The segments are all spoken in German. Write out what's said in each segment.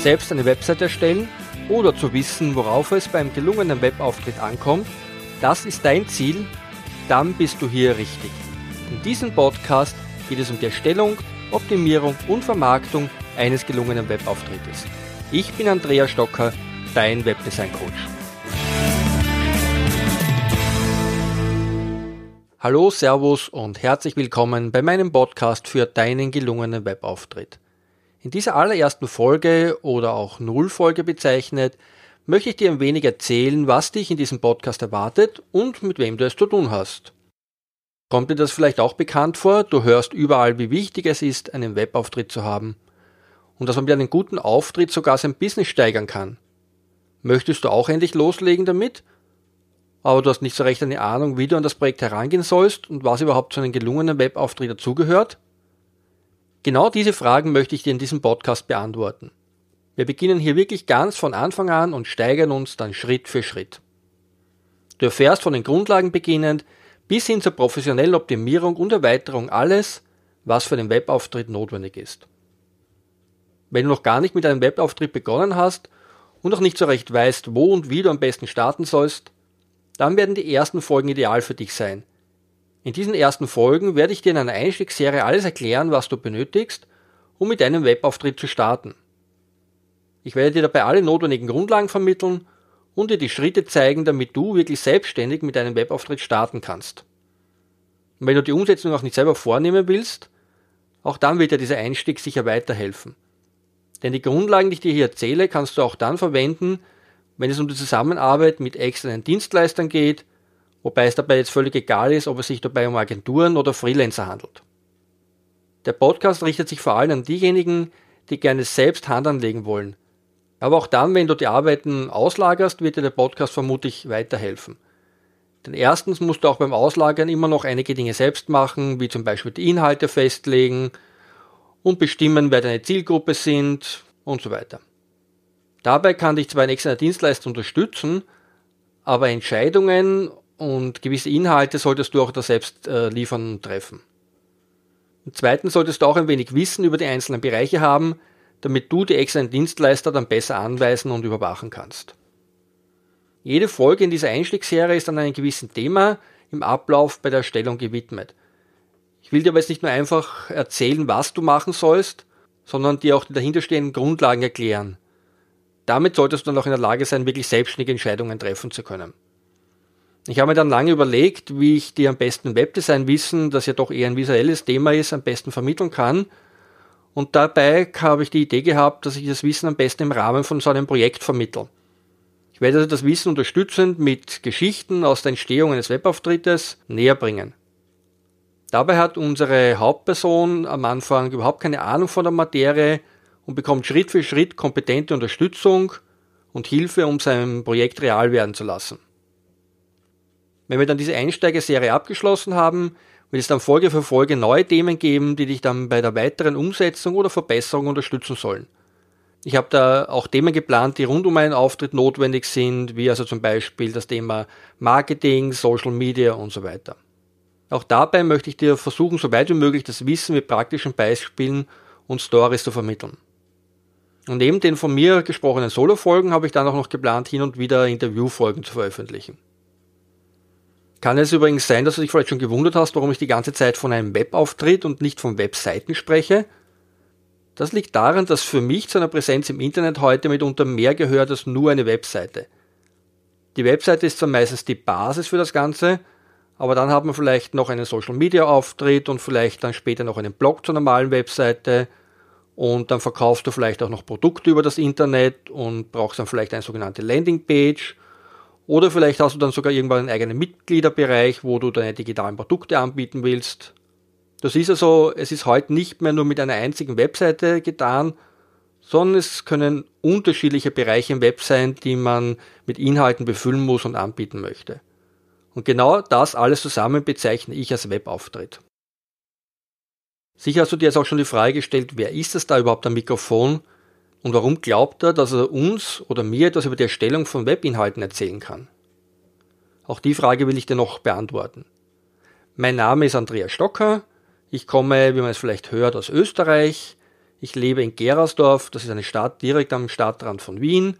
selbst eine Website erstellen oder zu wissen, worauf es beim gelungenen Webauftritt ankommt, das ist dein Ziel, dann bist du hier richtig. In diesem Podcast geht es um die Erstellung, Optimierung und Vermarktung eines gelungenen Webauftrittes. Ich bin Andrea Stocker, dein Webdesign Coach. Hallo, Servus und herzlich willkommen bei meinem Podcast für deinen gelungenen Webauftritt. In dieser allerersten Folge oder auch Nullfolge bezeichnet, möchte ich dir ein wenig erzählen, was dich in diesem Podcast erwartet und mit wem du es zu tun hast. Kommt dir das vielleicht auch bekannt vor? Du hörst überall, wie wichtig es ist, einen Webauftritt zu haben und dass man mit einem guten Auftritt sogar sein Business steigern kann. Möchtest du auch endlich loslegen damit? aber du hast nicht so recht eine Ahnung, wie du an das Projekt herangehen sollst und was überhaupt zu einem gelungenen Webauftritt dazugehört? Genau diese Fragen möchte ich dir in diesem Podcast beantworten. Wir beginnen hier wirklich ganz von Anfang an und steigern uns dann Schritt für Schritt. Du erfährst von den Grundlagen beginnend bis hin zur professionellen Optimierung und Erweiterung alles, was für den Webauftritt notwendig ist. Wenn du noch gar nicht mit einem Webauftritt begonnen hast und noch nicht so recht weißt, wo und wie du am besten starten sollst, dann werden die ersten Folgen ideal für dich sein. In diesen ersten Folgen werde ich dir in einer Einstiegsserie alles erklären, was du benötigst, um mit deinem Webauftritt zu starten. Ich werde dir dabei alle notwendigen Grundlagen vermitteln und dir die Schritte zeigen, damit du wirklich selbstständig mit deinem Webauftritt starten kannst. Und wenn du die Umsetzung auch nicht selber vornehmen willst, auch dann wird dir dieser Einstieg sicher weiterhelfen. Denn die Grundlagen, die ich dir hier erzähle, kannst du auch dann verwenden, wenn es um die Zusammenarbeit mit externen Dienstleistern geht, wobei es dabei jetzt völlig egal ist, ob es sich dabei um Agenturen oder Freelancer handelt. Der Podcast richtet sich vor allem an diejenigen, die gerne selbst Hand anlegen wollen. Aber auch dann, wenn du die Arbeiten auslagerst, wird dir der Podcast vermutlich weiterhelfen. Denn erstens musst du auch beim Auslagern immer noch einige Dinge selbst machen, wie zum Beispiel die Inhalte festlegen und bestimmen, wer deine Zielgruppe sind und so weiter. Dabei kann dich zwar ein externer Dienstleister unterstützen, aber Entscheidungen und gewisse Inhalte solltest du auch da selbst äh, liefern und treffen. Und zweitens solltest du auch ein wenig Wissen über die einzelnen Bereiche haben, damit du die externen Dienstleister dann besser anweisen und überwachen kannst. Jede Folge in dieser Einstiegsserie ist an einem gewissen Thema im Ablauf bei der Erstellung gewidmet. Ich will dir aber jetzt nicht nur einfach erzählen, was du machen sollst, sondern dir auch die dahinterstehenden Grundlagen erklären, damit solltest du dann auch in der Lage sein, wirklich selbstständige Entscheidungen treffen zu können. Ich habe mir dann lange überlegt, wie ich dir am besten Webdesign-Wissen, das ja doch eher ein visuelles Thema ist, am besten vermitteln kann. Und dabei habe ich die Idee gehabt, dass ich das Wissen am besten im Rahmen von so einem Projekt vermittle. Ich werde also das Wissen unterstützend mit Geschichten aus der Entstehung eines Webauftrittes näher bringen. Dabei hat unsere Hauptperson am Anfang überhaupt keine Ahnung von der Materie und bekommt Schritt für Schritt kompetente Unterstützung und Hilfe, um sein Projekt real werden zu lassen. Wenn wir dann diese Einsteigerserie abgeschlossen haben, wird es dann Folge für Folge neue Themen geben, die dich dann bei der weiteren Umsetzung oder Verbesserung unterstützen sollen. Ich habe da auch Themen geplant, die rund um einen Auftritt notwendig sind, wie also zum Beispiel das Thema Marketing, Social Media und so weiter. Auch dabei möchte ich dir versuchen, so weit wie möglich das Wissen mit praktischen Beispielen und Stories zu vermitteln. Und neben den von mir gesprochenen Solo-Folgen habe ich dann auch noch geplant, hin und wieder Interview-Folgen zu veröffentlichen. Kann es übrigens sein, dass du dich vielleicht schon gewundert hast, warum ich die ganze Zeit von einem Webauftritt und nicht von Webseiten spreche? Das liegt daran, dass für mich zu einer Präsenz im Internet heute mitunter mehr gehört als nur eine Webseite. Die Webseite ist zwar meistens die Basis für das Ganze, aber dann hat man vielleicht noch einen Social Media Auftritt und vielleicht dann später noch einen Blog zur normalen Webseite und dann verkaufst du vielleicht auch noch Produkte über das Internet und brauchst dann vielleicht eine sogenannte Landingpage oder vielleicht hast du dann sogar irgendwann einen eigenen Mitgliederbereich, wo du deine digitalen Produkte anbieten willst. Das ist also, es ist heute nicht mehr nur mit einer einzigen Webseite getan, sondern es können unterschiedliche Bereiche im Web sein, die man mit Inhalten befüllen muss und anbieten möchte. Und genau das alles zusammen bezeichne ich als Webauftritt. Sicher hast du dir jetzt auch schon die Frage gestellt, wer ist es da überhaupt am Mikrofon und warum glaubt er, dass er uns oder mir etwas über die Erstellung von Webinhalten erzählen kann? Auch die Frage will ich dir noch beantworten. Mein Name ist Andreas Stocker. Ich komme, wie man es vielleicht hört, aus Österreich. Ich lebe in Gerasdorf, das ist eine Stadt direkt am Stadtrand von Wien.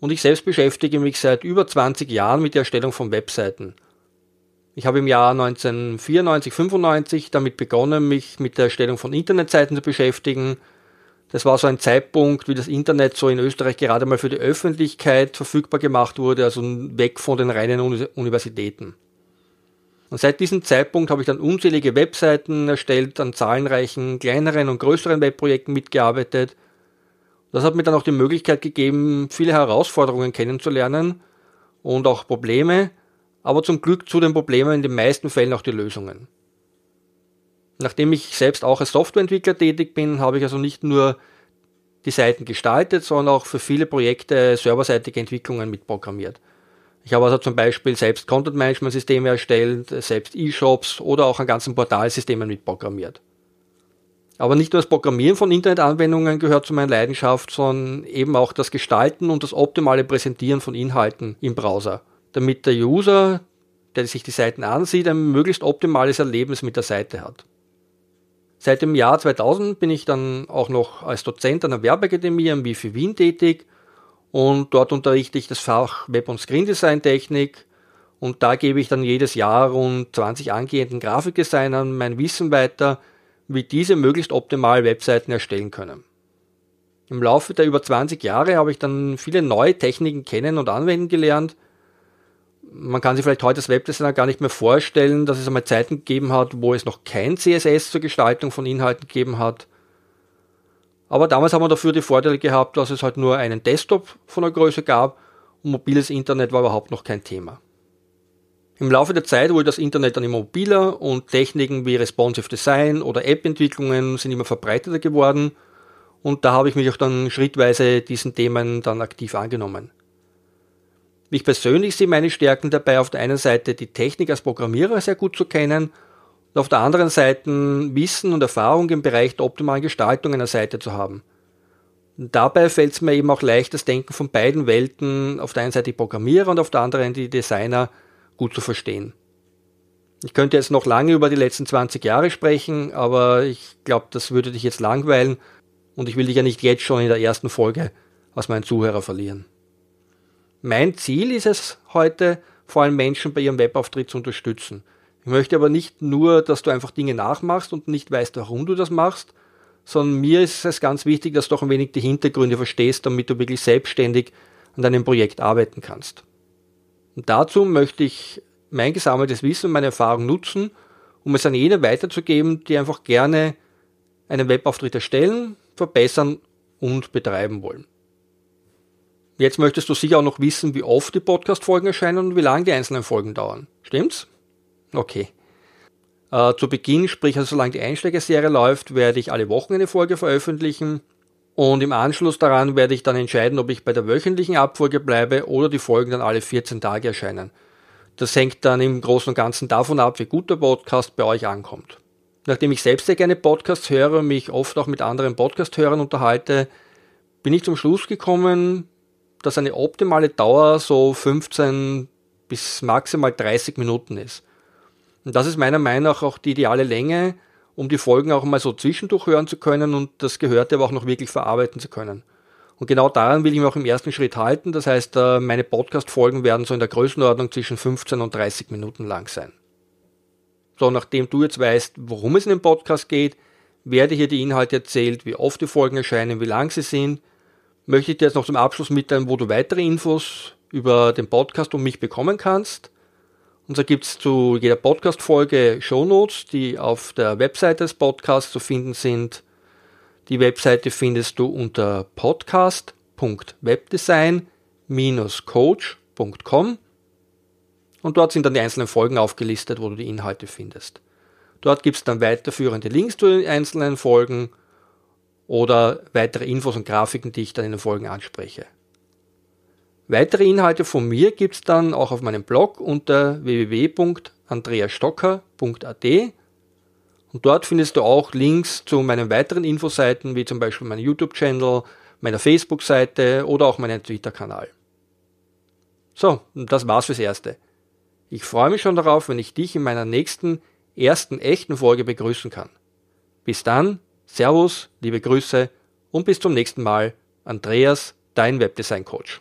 Und ich selbst beschäftige mich seit über 20 Jahren mit der Erstellung von Webseiten. Ich habe im Jahr 1994, 95 damit begonnen, mich mit der Erstellung von Internetseiten zu beschäftigen. Das war so ein Zeitpunkt, wie das Internet so in Österreich gerade mal für die Öffentlichkeit verfügbar gemacht wurde, also weg von den reinen Universitäten. Und seit diesem Zeitpunkt habe ich dann unzählige Webseiten erstellt, an zahlreichen kleineren und größeren Webprojekten mitgearbeitet. Das hat mir dann auch die Möglichkeit gegeben, viele Herausforderungen kennenzulernen und auch Probleme, aber zum Glück zu den Problemen in den meisten Fällen auch die Lösungen. Nachdem ich selbst auch als Softwareentwickler tätig bin, habe ich also nicht nur die Seiten gestaltet, sondern auch für viele Projekte serverseitige Entwicklungen mitprogrammiert. Ich habe also zum Beispiel selbst Content-Management-Systeme erstellt, selbst E-Shops oder auch an ganzen Portalsystemen mitprogrammiert. Aber nicht nur das Programmieren von Internetanwendungen gehört zu meiner Leidenschaft, sondern eben auch das Gestalten und das optimale Präsentieren von Inhalten im Browser, damit der User, der sich die Seiten ansieht, ein möglichst optimales Erlebnis mit der Seite hat. Seit dem Jahr 2000 bin ich dann auch noch als Dozent an der Werbeakademie am Wifi Wien tätig und dort unterrichte ich das Fach Web- und Screen-Design Technik und da gebe ich dann jedes Jahr rund 20 angehenden Grafikdesignern mein Wissen weiter, wie diese möglichst optimal Webseiten erstellen können. Im Laufe der über 20 Jahre habe ich dann viele neue Techniken kennen und anwenden gelernt. Man kann sich vielleicht heute als Webdesigner gar nicht mehr vorstellen, dass es einmal Zeiten gegeben hat, wo es noch kein CSS zur Gestaltung von Inhalten gegeben hat. Aber damals haben wir dafür die Vorteile gehabt, dass es halt nur einen Desktop von der Größe gab und mobiles Internet war überhaupt noch kein Thema. Im Laufe der Zeit wurde das Internet dann immer mobiler und Techniken wie Responsive Design oder App-Entwicklungen sind immer verbreiteter geworden und da habe ich mich auch dann schrittweise diesen Themen dann aktiv angenommen. Ich persönlich sehe meine Stärken dabei auf der einen Seite die Technik als Programmierer sehr gut zu kennen und auf der anderen Seite Wissen und Erfahrung im Bereich der optimalen Gestaltung einer Seite zu haben. Und dabei fällt es mir eben auch leicht, das Denken von beiden Welten, auf der einen Seite die Programmierer und auf der anderen die Designer, gut zu verstehen. Ich könnte jetzt noch lange über die letzten 20 Jahre sprechen, aber ich glaube, das würde dich jetzt langweilen und ich will dich ja nicht jetzt schon in der ersten Folge aus meinen Zuhörer verlieren. Mein Ziel ist es heute, vor allem Menschen bei ihrem Webauftritt zu unterstützen – ich möchte aber nicht nur, dass du einfach Dinge nachmachst und nicht weißt, warum du das machst, sondern mir ist es ganz wichtig, dass du auch ein wenig die Hintergründe verstehst, damit du wirklich selbstständig an deinem Projekt arbeiten kannst. Und dazu möchte ich mein gesammeltes Wissen und meine Erfahrung nutzen, um es an jene weiterzugeben, die einfach gerne einen Webauftritt erstellen, verbessern und betreiben wollen. Jetzt möchtest du sicher auch noch wissen, wie oft die Podcast-Folgen erscheinen und wie lange die einzelnen Folgen dauern. Stimmt's? Okay. Äh, zu Beginn, sprich also solange die Einsteigerserie läuft, werde ich alle Wochen eine Folge veröffentlichen. Und im Anschluss daran werde ich dann entscheiden, ob ich bei der wöchentlichen Abfolge bleibe oder die Folgen dann alle 14 Tage erscheinen. Das hängt dann im Großen und Ganzen davon ab, wie gut der Podcast bei euch ankommt. Nachdem ich selbst sehr gerne Podcasts höre und mich oft auch mit anderen Podcast-Hörern unterhalte, bin ich zum Schluss gekommen, dass eine optimale Dauer so 15 bis maximal 30 Minuten ist. Und das ist meiner Meinung nach auch die ideale Länge, um die Folgen auch mal so zwischendurch hören zu können und das Gehörte aber auch noch wirklich verarbeiten zu können. Und genau daran will ich mich auch im ersten Schritt halten. Das heißt, äh, meine Podcast-Folgen werden so in der Größenordnung zwischen 15 und 30 Minuten lang sein. So, nachdem du jetzt weißt, worum es in dem Podcast geht, werde hier die Inhalte erzählt, wie oft die Folgen erscheinen, wie lang sie sind, möchte ich dir jetzt noch zum Abschluss mitteilen, wo du weitere Infos über den Podcast und mich bekommen kannst. Und so gibt es zu jeder Podcast-Folge Shownotes, die auf der Webseite des Podcasts zu finden sind. Die Webseite findest du unter podcast.webdesign-coach.com und dort sind dann die einzelnen Folgen aufgelistet, wo du die Inhalte findest. Dort gibt es dann weiterführende Links zu den einzelnen Folgen oder weitere Infos und Grafiken, die ich dann in den Folgen anspreche. Weitere Inhalte von mir gibt's dann auch auf meinem Blog unter www.andreastocker.at und dort findest du auch Links zu meinen weiteren Infoseiten, wie zum Beispiel meinem YouTube-Channel, meiner Facebook-Seite oder auch meinem Twitter-Kanal. So, das war's fürs Erste. Ich freue mich schon darauf, wenn ich dich in meiner nächsten ersten echten Folge begrüßen kann. Bis dann, Servus, liebe Grüße und bis zum nächsten Mal. Andreas, dein Webdesign Coach.